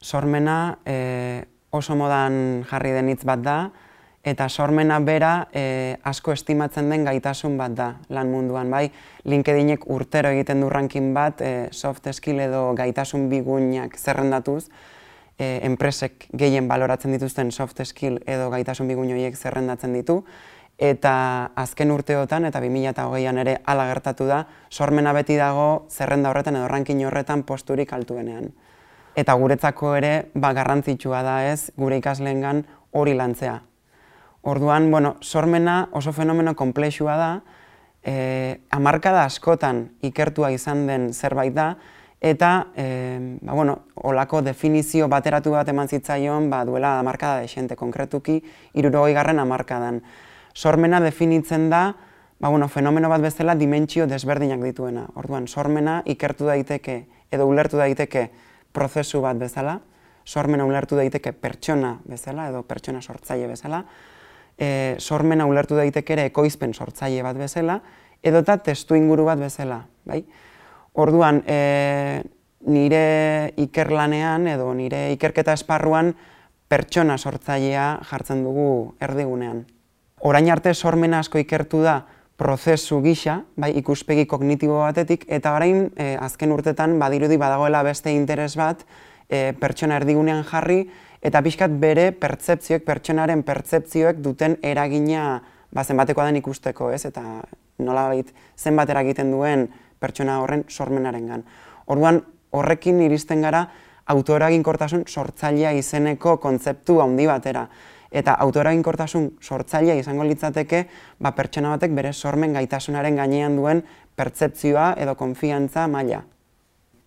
Sormena e, oso modan jarri den hitz bat da, eta sormena bera e, asko estimatzen den gaitasun bat da lan munduan. Bai, LinkedInek urtero egiten du rankin bat, e, soft skill edo gaitasun bigunak zerrendatuz, e, enpresek gehien baloratzen dituzten soft skill edo gaitasun biguin horiek zerrendatzen ditu, eta azken urteotan eta 2008an ere ala gertatu da, sormena beti dago zerrenda horretan edo rankin horretan posturik altuenean. Eta guretzako ere, ba, garrantzitsua da ez, gure ikasleengan hori lantzea. Orduan, bueno, sormena oso fenomeno komplexua da, e, amarkada askotan ikertua izan den zerbait da, eta, e, ba, bueno, olako definizio bateratu bat eman zitzaion, ba, duela amarkada desente, konkretuki, irurogoi garren amarkadan sormena definitzen da, ba, bueno, fenomeno bat bezala dimentsio desberdinak dituena. Orduan, sormena ikertu daiteke edo ulertu daiteke prozesu bat bezala, sormena ulertu daiteke pertsona bezala edo pertsona sortzaile bezala, e, sormena ulertu daiteke ere ekoizpen sortzaile bat bezala, edota testu inguru bat bezala. Bai? Orduan, e, nire ikerlanean edo nire ikerketa esparruan pertsona sortzailea jartzen dugu erdigunean. Orain arte sormena asko ikertu da prozesu gisa, bai, ikuspegi kognitibo batetik, eta orain e, azken urtetan badirudi badagoela beste interes bat e, pertsona erdigunean jarri, eta pixkat bere pertsepzioek, pertsonaren pertsepzioek duten eragina ba, zenbatekoa den ikusteko, ez? eta nola bait, zenbat eragiten duen pertsona horren sormenaren gan. Orduan, horrekin iristen gara autoeraginkortasun sortzailea izeneko kontzeptu handi batera eta autoeraginkortasun sortzailea izango litzateke ba, pertsona batek bere sormen gaitasunaren gainean duen pertsepzioa edo konfiantza maila.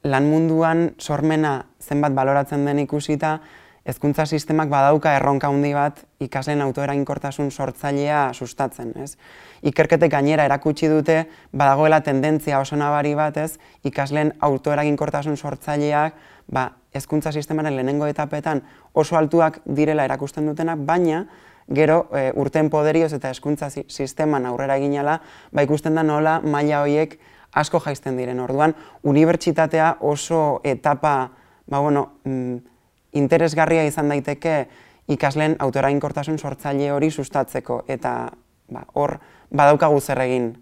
Lan munduan sormena zenbat baloratzen den ikusita, hezkuntza sistemak badauka erronka handi bat ikasleen autoeraginkortasun sortzailea sustatzen, ez? Ikerketek gainera erakutsi dute badagoela tendentzia oso nabari bat, ez? Ikasleen autoeraginkortasun sortzaileak ba, hezkuntza sistemaren lehenengo etapetan oso altuak direla erakusten dutenak, baina gero e, urten poderioz eta hezkuntza sisteman aurrera eginala, ba ikusten da nola maila horiek asko jaisten diren. Orduan, unibertsitatea oso etapa, ba bueno, mm, interesgarria izan daiteke ikasleen autorainkortasun sortzaile hori sustatzeko eta ba, hor badaukagu zer egin.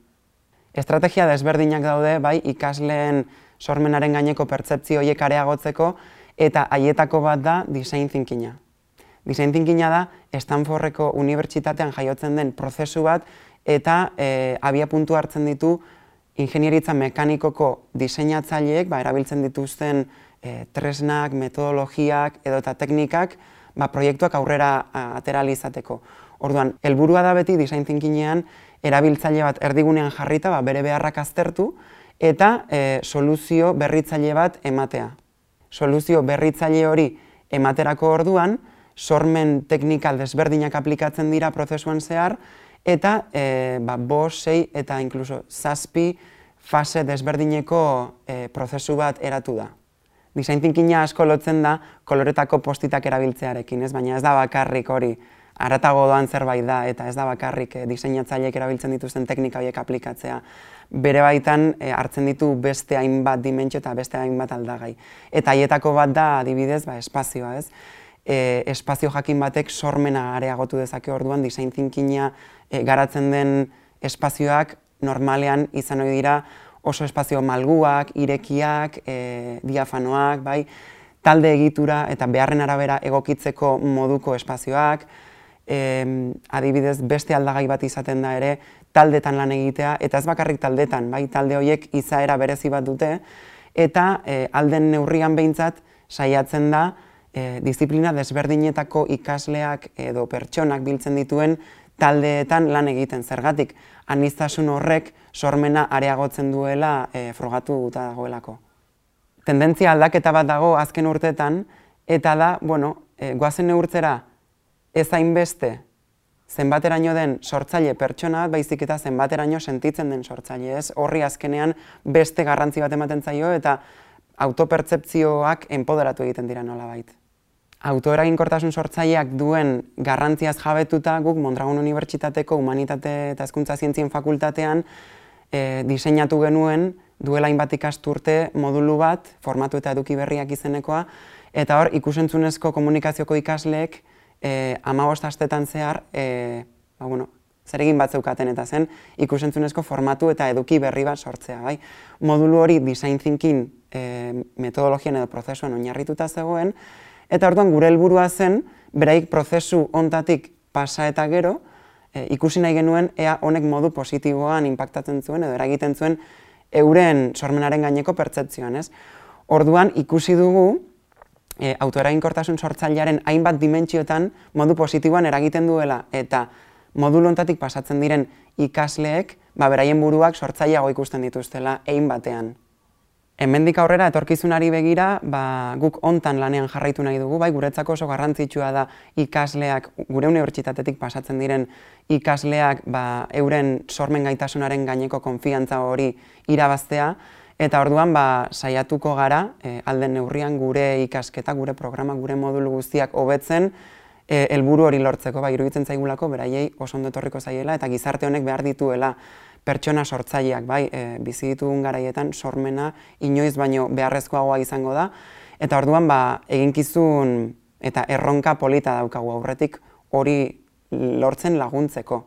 Estrategia desberdinak daude, bai, ikasleen sormenaren gaineko pertsepzio horiek areagotzeko, eta haietako bat da design thinkinga. Design thinkinga da Stanfordeko unibertsitatean jaiotzen den prozesu bat eta e, abia puntu hartzen ditu ingenieritza mekanikoko diseinatzaileek ba, erabiltzen dituzten e, tresnak, metodologiak edo eta teknikak ba, proiektuak aurrera ateralizateko. Orduan, helburua da beti design thinkingean erabiltzaile bat erdigunean jarrita ba, bere beharrak aztertu eta e, soluzio berritzaile bat ematea soluzio berritzaile hori ematerako orduan, sormen teknikal desberdinak aplikatzen dira prozesuan zehar, eta e, ba, bos, sei eta inkluso zazpi fase desberdineko e, prozesu bat eratu da. Design thinkina asko lotzen da koloretako postitak erabiltzearekin, ez? baina ez da bakarrik hori aratago doan zerbait da, eta ez da bakarrik e, diseinatzaileek erabiltzen dituzten teknika horiek aplikatzea bere baitan e, hartzen ditu beste hainbat dimentsio eta beste hainbat aldagai. Eta haietako bat da adibidez, ba, espazioa, ez? E, espazio jakin batek sormena areagotu dezake orduan design thinkina e, garatzen den espazioak normalean izan ohi dira oso espazio malguak, irekiak, e, diafanoak, bai, talde egitura eta beharren arabera egokitzeko moduko espazioak, e, adibidez beste aldagai bat izaten da ere taldetan lan egitea, eta ez bakarrik taldetan, bai talde horiek izaera berezi bat dute, eta e, alden neurrian behintzat saiatzen da e, disiplina desberdinetako ikasleak edo pertsonak biltzen dituen taldeetan lan egiten zergatik. Aniztasun horrek sormena areagotzen duela e, frogatu duta dagoelako. Tendentzia aldaketa bat dago azken urtetan, eta da, bueno, e, goazen neurtzera ez hainbeste zenbateraino den sortzaile pertsona bat, baizik eta zenbateraino sentitzen den sortzaile, ez? Horri azkenean beste garrantzi bat ematen zaio eta autopertzepzioak enpoderatu egiten dira nolabait. Autoeraginkortasun sortzaileak duen garrantziaz jabetuta guk Mondragon Unibertsitateko Humanitate eta Hezkuntza Zientzien Fakultatean e, diseinatu genuen duela hainbat ikasturte modulu bat, formatu eta eduki berriak izenekoa, Eta hor, ikusentzunezko komunikazioko ikasleek e, amabost astetan zehar, e, ba, bueno, zer egin bat zeukaten eta zen ikusentzunezko formatu eta eduki berri bat sortzea. Bai? Modulu hori design thinking e, metodologian edo prozesuan oinarrituta zegoen, eta orduan gure helburua zen, beraik prozesu ontatik pasa eta gero, e, ikusi nahi genuen ea honek modu positiboan impactatzen zuen edo eragiten zuen euren sormenaren gaineko pertsepzioan, ez? Orduan ikusi dugu e, autoeraginkortasun sortzailearen hainbat dimentsioetan modu positiboan eragiten duela eta modulu ontatik pasatzen diren ikasleek, ba, beraien buruak sortzaileago ikusten dituztela egin batean. Hemendik aurrera etorkizunari begira, ba, guk hontan lanean jarraitu nahi dugu, bai guretzako oso garrantzitsua da ikasleak, gure unibertsitatetik pasatzen diren ikasleak ba, euren sormen gaitasunaren gaineko konfiantza hori irabaztea, eta orduan ba, saiatuko gara, e, alden neurrian gure ikasketa, gure programa, gure modulu guztiak hobetzen, e, helburu hori lortzeko, ba, iruditzen zaigulako, beraiei oso ondo etorriko zaiela, eta gizarte honek behar dituela pertsona sortzaileak, bai, e, bizi ditugun garaietan sormena inoiz baino beharrezkoagoa izango da, eta orduan ba, eginkizun eta erronka polita daukagu aurretik hori lortzen laguntzeko.